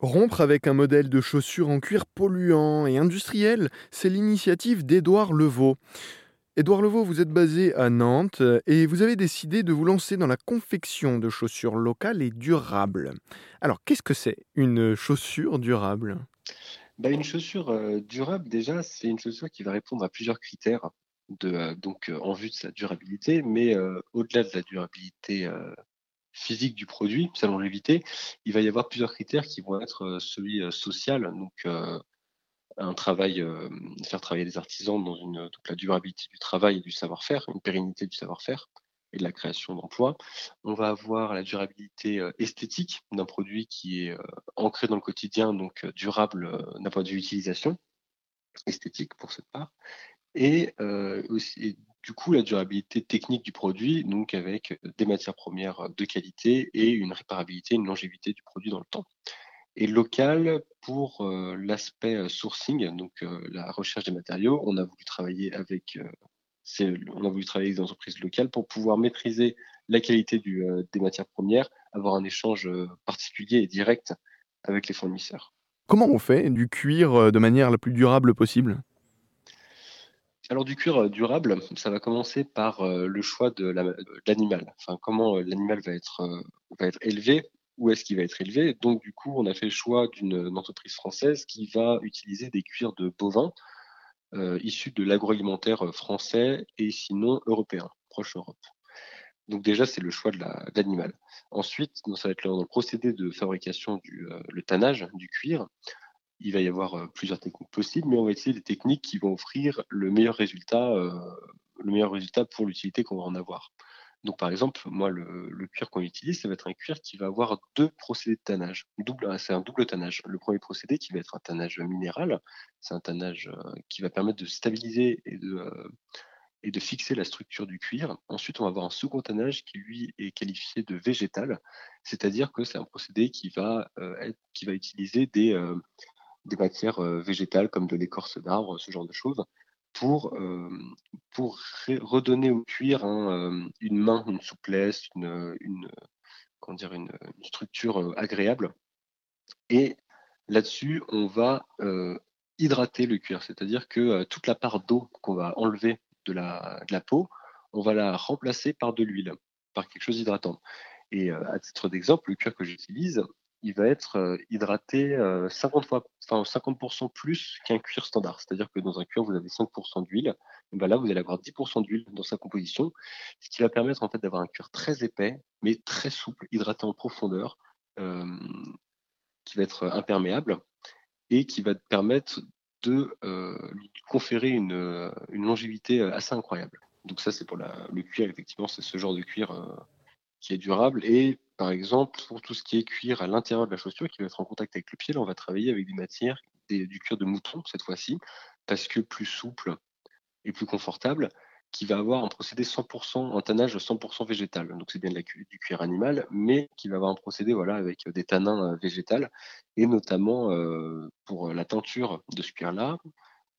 Rompre avec un modèle de chaussures en cuir polluant et industriel, c'est l'initiative d'Édouard Levaux. Édouard Levaux, vous êtes basé à Nantes et vous avez décidé de vous lancer dans la confection de chaussures locales et durables. Alors, qu'est-ce que c'est une chaussure durable? Bah, une chaussure euh, durable, déjà, c'est une chaussure qui va répondre à plusieurs critères euh, donc, euh, en vue de sa durabilité, mais au-delà de la durabilité physique du produit, sa longévité, il va y avoir plusieurs critères qui vont être euh, celui euh, social, donc euh, un travail, faire travailler des artisans dans une, donc la durabilité du travail et du savoir-faire, une pérennité du savoir-faire et de la création d'emplois. On va avoir la durabilité esthétique d'un produit qui est ancré dans le quotidien, donc durable d'un point de vue utilisation, esthétique pour cette part. Et, aussi, du coup, la durabilité technique du produit, donc avec des matières premières de qualité et une réparabilité, une longévité du produit dans le temps et local pour euh, l'aspect euh, sourcing, donc euh, la recherche des matériaux. On a voulu travailler avec, on a voulu travailler des entreprises locales pour pouvoir maîtriser la qualité des matières premières, avoir un échange particulier et direct avec les fournisseurs. Comment on fait du cuir de manière la plus durable possible? Alors du cuir euh, durable, ça va commencer par euh, le choix de de l'animal. Comment euh, l'animal va être, euh, élevé, où est-ce qu'il va être élevé. Donc du coup, on a fait le choix d'une entreprise française qui va utiliser des cuirs de bovins euh, issus de l'agroalimentaire euh, français et sinon européen, proche Europe. Donc déjà, c'est le choix de la- de l'animal. Ensuite, ça va être le, le procédé de fabrication du euh, tannage du cuir. Il va y avoir euh, plusieurs techniques possibles, mais on va utiliser des techniques qui vont offrir le meilleur résultat, euh, le meilleur résultat pour l'utilité qu'on va en avoir. Donc par exemple, moi, le, cuir qu'on utilise, ça va être un cuir qui va avoir deux procédés de tannage. Double, c'est un double tannage. Le premier procédé qui va être un tannage minéral, c'est un tannage euh, qui va permettre de stabiliser et de, euh, et de fixer la structure du cuir. Ensuite, on va avoir un second tannage qui, lui, est qualifié de végétal, c'est-à-dire que c'est un procédé qui va, euh, utiliser des, euh, des matières euh, végétales comme de l'écorce d'arbre, ce genre de choses, pour, euh, pour redonner au cuir euh, une main, une souplesse, une, comment dire, une, structure agréable. Et là-dessus, on va hydrater le cuir, c'est-à-dire que toute la part d'eau qu'on va enlever de la, de la peau, on va la remplacer par de l'huile, par quelque chose d'hydratant. Et à titre d'exemple, le cuir que j'utilise, il va être euh, hydraté euh, 50 fois, enfin 50% plus qu'un cuir standard. C'est-à-dire que dans un cuir, vous avez 5% d'huile. Ben là, vous allez avoir 10% d'huile dans sa composition, ce qui va permettre en fait d'avoir un cuir très épais, mais très souple, hydraté en profondeur, euh, qui va être imperméable et qui va permettre de euh, lui conférer une, euh, longévité euh, assez incroyable. Donc ça, c'est pour le cuir, effectivement, c'est ce genre de cuir euh, qui est durable. Et par exemple, pour tout ce qui est cuir à l'intérieur de la chaussure, qui va être en contact avec le pied, on va travailler avec des matières, du cuir de mouton cette fois-ci, parce que plus souple et plus confortable, qui va avoir un procédé 100%, un tannage 100% végétal. Donc c'est bien du cuir animal, mais qui va avoir un procédé voilà, avec des tanins euh, végétales. Et notamment, euh, pour la teinture de ce cuir-là,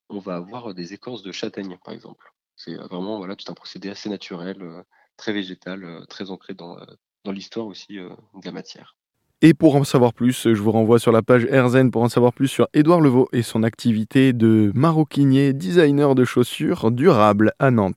on va avoir des écorces de châtaigne, par exemple. C'est euh, vraiment voilà, tout un procédé assez naturel, euh, très végétal, euh, très ancré dans, euh, l'histoire aussi euh, de la matière. Et pour en savoir plus, je vous renvoie sur la page Erzen pour en savoir plus sur Édouard Levaux et son activité de maroquinier designer de chaussures durables à Nantes.